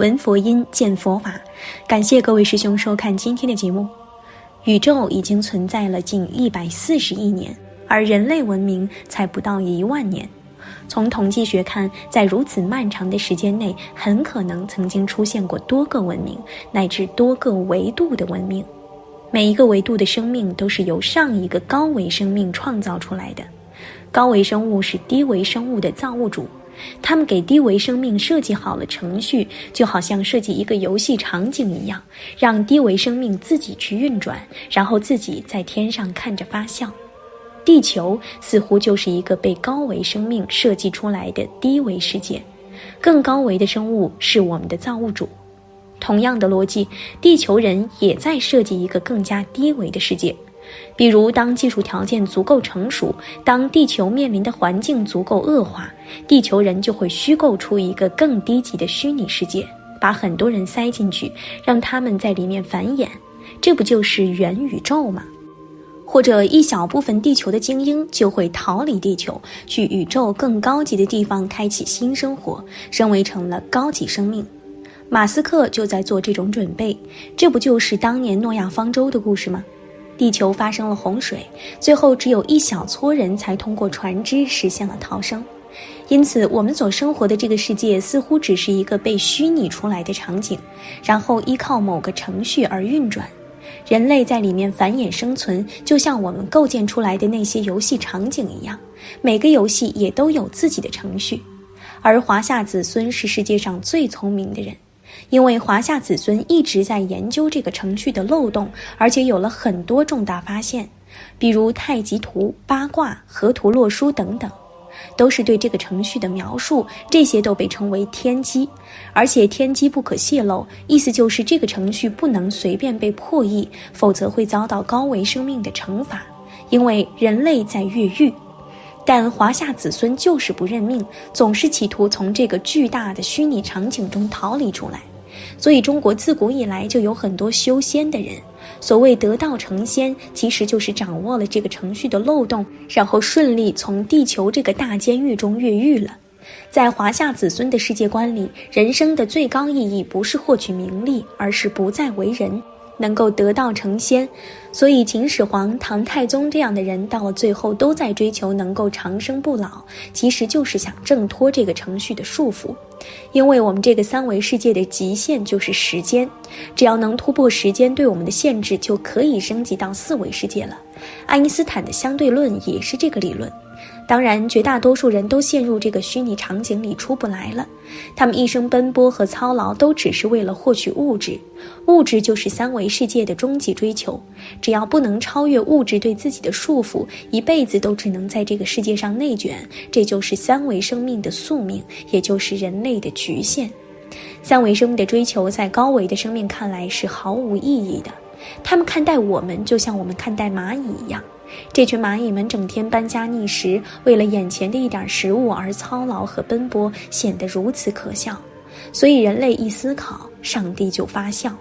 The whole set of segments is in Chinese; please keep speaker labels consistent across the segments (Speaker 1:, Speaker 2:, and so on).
Speaker 1: 闻佛音，见佛法。感谢各位师兄收看今天的节目。宇宙已经存在了近一百四十亿年，而人类文明才不到一万年。从统计学看，在如此漫长的时间内，很可能曾经出现过多个文明，乃至多个维度的文明。每一个维度的生命都是由上一个高维生命创造出来的。高维生物是低维生物的造物主，他们给低维生命设计好了程序，就好像设计一个游戏场景一样，让低维生命自己去运转，然后自己在天上看着发笑。地球似乎就是一个被高维生命设计出来的低维世界，更高维的生物是我们的造物主。同样的逻辑，地球人也在设计一个更加低维的世界。比如，当技术条件足够成熟，当地球面临的环境足够恶化，地球人就会虚构出一个更低级的虚拟世界，把很多人塞进去，让他们在里面繁衍。这不就是元宇宙吗？或者一小部分地球的精英就会逃离地球，去宇宙更高级的地方开启新生活，升为成了高级生命。马斯克就在做这种准备，这不就是当年诺亚方舟的故事吗？地球发生了洪水，最后只有一小撮人才通过船只实现了逃生。因此，我们所生活的这个世界似乎只是一个被虚拟出来的场景，然后依靠某个程序而运转。人类在里面繁衍生存，就像我们构建出来的那些游戏场景一样，每个游戏也都有自己的程序。而华夏子孙是世界上最聪明的人，因为华夏子孙一直在研究这个程序的漏洞，而且有了很多重大发现，比如太极图、八卦、河图洛书等等。都是对这个程序的描述，这些都被称为天机，而且天机不可泄露，意思就是这个程序不能随便被破译，否则会遭到高维生命的惩罚，因为人类在越狱。但华夏子孙就是不认命，总是企图从这个巨大的虚拟场景中逃离出来。所以，中国自古以来就有很多修仙的人。所谓得道成仙，其实就是掌握了这个程序的漏洞，然后顺利从地球这个大监狱中越狱了。在华夏子孙的世界观里，人生的最高意义不是获取名利，而是不再为人。能够得道成仙，所以秦始皇、唐太宗这样的人到了最后都在追求能够长生不老，其实就是想挣脱这个程序的束缚。因为我们这个三维世界的极限就是时间，只要能突破时间对我们的限制，就可以升级到四维世界了。爱因斯坦的相对论也是这个理论。当然，绝大多数人都陷入这个虚拟场景里出不来了。他们一生奔波和操劳，都只是为了获取物质。物质就是三维世界的终极追求。只要不能超越物质对自己的束缚，一辈子都只能在这个世界上内卷。这就是三维生命的宿命，也就是人类的局限。三维生命的追求，在高维的生命看来是毫无意义的。他们看待我们，就像我们看待蚂蚁一样。这群蚂蚁们整天搬家觅食，为了眼前的一点食物而操劳和奔波，显得如此可笑。所以人类一思考，上帝就发笑。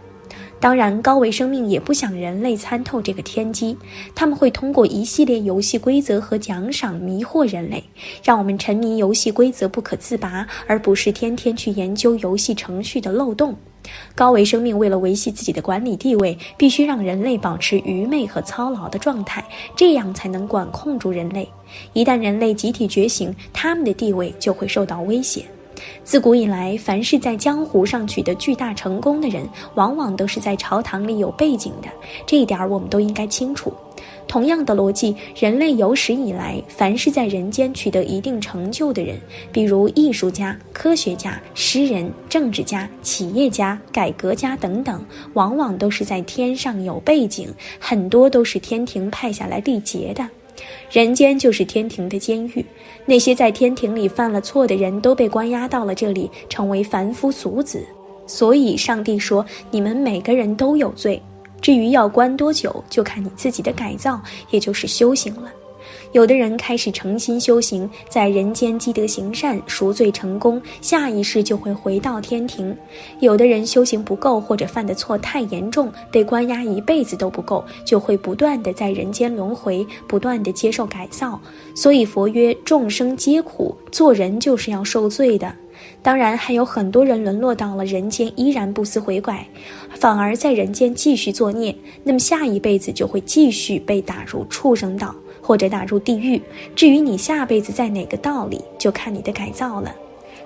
Speaker 1: 当然，高维生命也不想人类参透这个天机，他们会通过一系列游戏规则和奖赏迷惑人类，让我们沉迷游戏规则不可自拔，而不是天天去研究游戏程序的漏洞。高维生命为了维系自己的管理地位，必须让人类保持愚昧和操劳的状态，这样才能管控住人类。一旦人类集体觉醒，他们的地位就会受到威胁。自古以来，凡是在江湖上取得巨大成功的人，往往都是在朝堂里有背景的，这一点我们都应该清楚。同样的逻辑，人类有史以来，凡是在人间取得一定成就的人，比如艺术家、科学家、诗人、政治家、企业家、改革家等等，往往都是在天上有背景，很多都是天庭派下来历劫的。人间就是天庭的监狱，那些在天庭里犯了错的人都被关押到了这里，成为凡夫俗子。所以，上帝说：“你们每个人都有罪。”至于要关多久，就看你自己的改造，也就是修行了。有的人开始诚心修行，在人间积德行善，赎罪成功，下一世就会回到天庭；有的人修行不够，或者犯的错太严重，被关押一辈子都不够，就会不断的在人间轮回，不断的接受改造。所以佛曰：众生皆苦，做人就是要受罪的。当然，还有很多人沦落到了人间，依然不思悔改，反而在人间继续作孽。那么下一辈子就会继续被打入畜生道，或者打入地狱。至于你下辈子在哪个道里，就看你的改造了。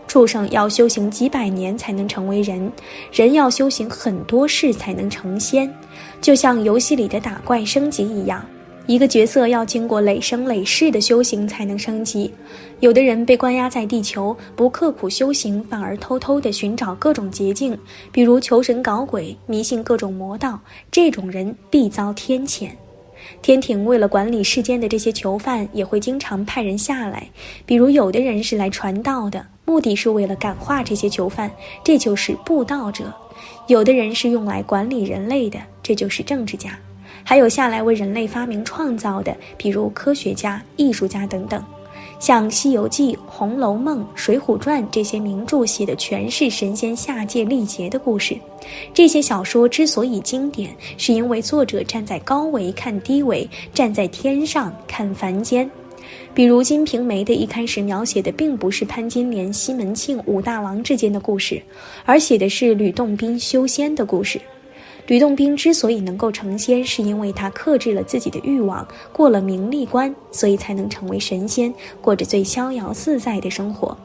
Speaker 1: 畜生要修行几百年才能成为人，人要修行很多世才能成仙，就像游戏里的打怪升级一样，一个角色要经过累生累世的修行才能升级。有的人被关押在地球，不刻苦修行，反而偷偷地寻找各种捷径，比如求神搞鬼、迷信各种魔道，这种人必遭天谴。天庭为了管理世间的这些囚犯，也会经常派人下来，比如有的人是来传道的。目的是为了感化这些囚犯，这就是布道者；有的人是用来管理人类的，这就是政治家；还有下来为人类发明创造的，比如科学家、艺术家等等。像《西游记》《红楼梦》《水浒传》这些名著写的全是神仙下界历劫的故事。这些小说之所以经典，是因为作者站在高维看低维，站在天上看凡间。比如《金瓶梅》的一开始描写的并不是潘金莲、西门庆武大郎之间的故事，而写的是吕洞宾修仙的故事。吕洞宾之所以能够成仙，是因为他克制了自己的欲望，过了名利关，所以才能成为神仙，过着最逍遥自在的生活。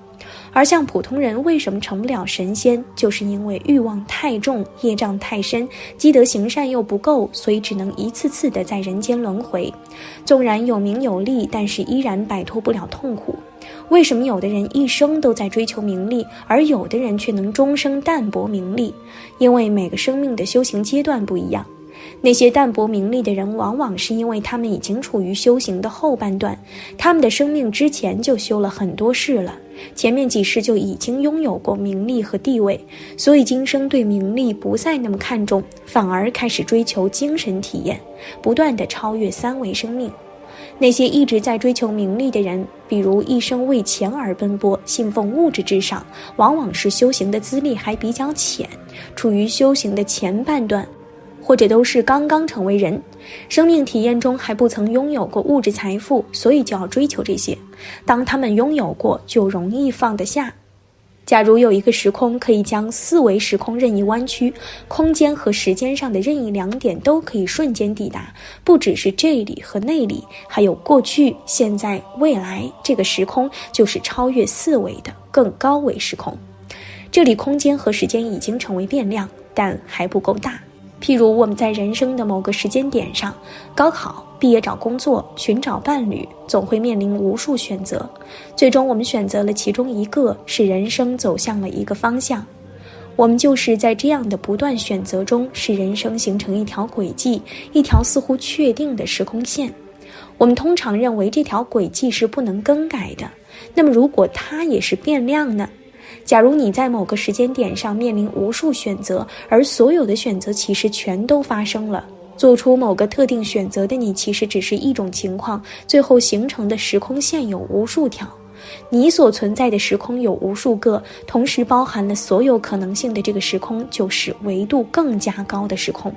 Speaker 1: 而像普通人为什么成不了神仙，就是因为欲望太重，业障太深，积德行善又不够，所以只能一次次的在人间轮回。纵然有名有利，但是依然摆脱不了痛苦。为什么有的人一生都在追求名利，而有的人却能终生淡泊名利？因为每个生命的修行阶段不一样。那些淡泊名利的人，往往是因为他们已经处于修行的后半段，他们的生命之前就修了很多事了，前面几世就已经拥有过名利和地位，所以今生对名利不再那么看重，反而开始追求精神体验，不断的超越三维生命。那些一直在追求名利的人，比如一生为钱而奔波，信奉物质至上，往往是修行的资历还比较浅，处于修行的前半段。或者都是刚刚成为人，生命体验中还不曾拥有过物质财富，所以就要追求这些。当他们拥有过，就容易放得下。假如有一个时空可以将四维时空任意弯曲，空间和时间上的任意两点都可以瞬间抵达，不只是这里和那里，还有过去、现在、未来，这个时空就是超越四维的更高维时空。这里空间和时间已经成为变量，但还不够大。譬如我们在人生的某个时间点上，高考、毕业、找工作、寻找伴侣，总会面临无数选择。最终，我们选择了其中一个，使人生走向了一个方向。我们就是在这样的不断选择中，使人生形成一条轨迹，一条似乎确定的时空线。我们通常认为这条轨迹是不能更改的。那么，如果它也是变量呢？假如你在某个时间点上面临无数选择，而所有的选择其实全都发生了，做出某个特定选择的你其实只是一种情况，最后形成的时空线有无数条，你所存在的时空有无数个，同时包含了所有可能性的这个时空，就是维度更加高的时空。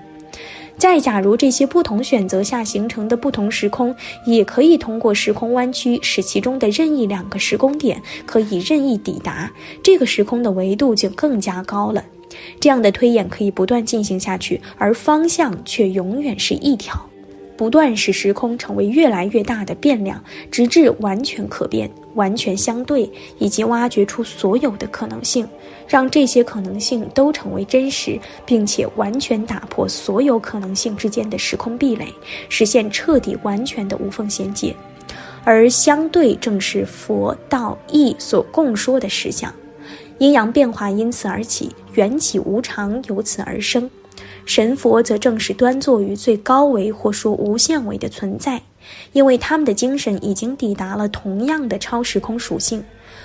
Speaker 1: 再假如这些不同选择下形成的不同时空，也可以通过时空弯曲，使其中的任意两个时空点可以任意抵达这个时空的维度，就更加高了。这样的推演可以不断进行下去，而方向却永远是一条。不断使时空成为越来越大的变量，直至完全可变、完全相对，以及挖掘出所有的可能性，让这些可能性都成为真实，并且完全打破所有可能性之间的时空壁垒，实现彻底完全的无缝衔接。而相对正是佛道义所共说的实相，阴阳变化因此而起，缘起无常由此而生。神佛则正是端坐于最高维或说无限维的存在，因为他们的精神已经抵达了同样的超时空属性。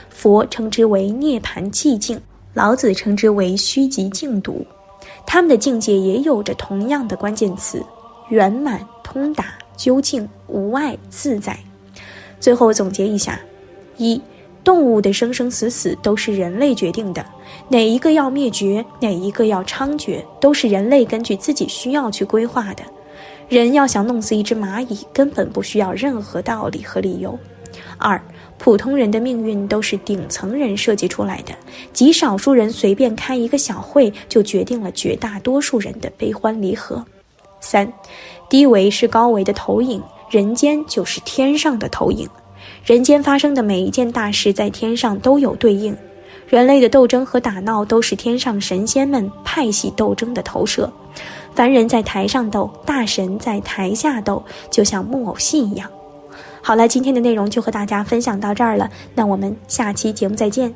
Speaker 1: 佛称之为涅盘寂静，老子称之为虚极静笃。他们的境界也有着同样的关键词：圆满、通达、究竟、无碍、自在。最后总结一下：一。动物的生生死死都是人类决定的，哪一个要灭绝，哪一个要猖獗，都是人类根据自己需要去规划的。人要想弄死一只蚂蚁，根本不需要任何道理和理由。二，普通人的命运都是顶层人设计出来的，极少数人随便开一个小会就决定了绝大多数人的悲欢离合。三，低维是高维的投影，人间就是天上的投影，人间发生的每一件大事在天上都有对应。人类的斗争和打闹都是天上神仙们派系斗争的投射，凡人在台上斗，大神在台下斗，就像木偶戏一样。好了，今天的内容就和大家分享到这儿了，那我们下期节目再见。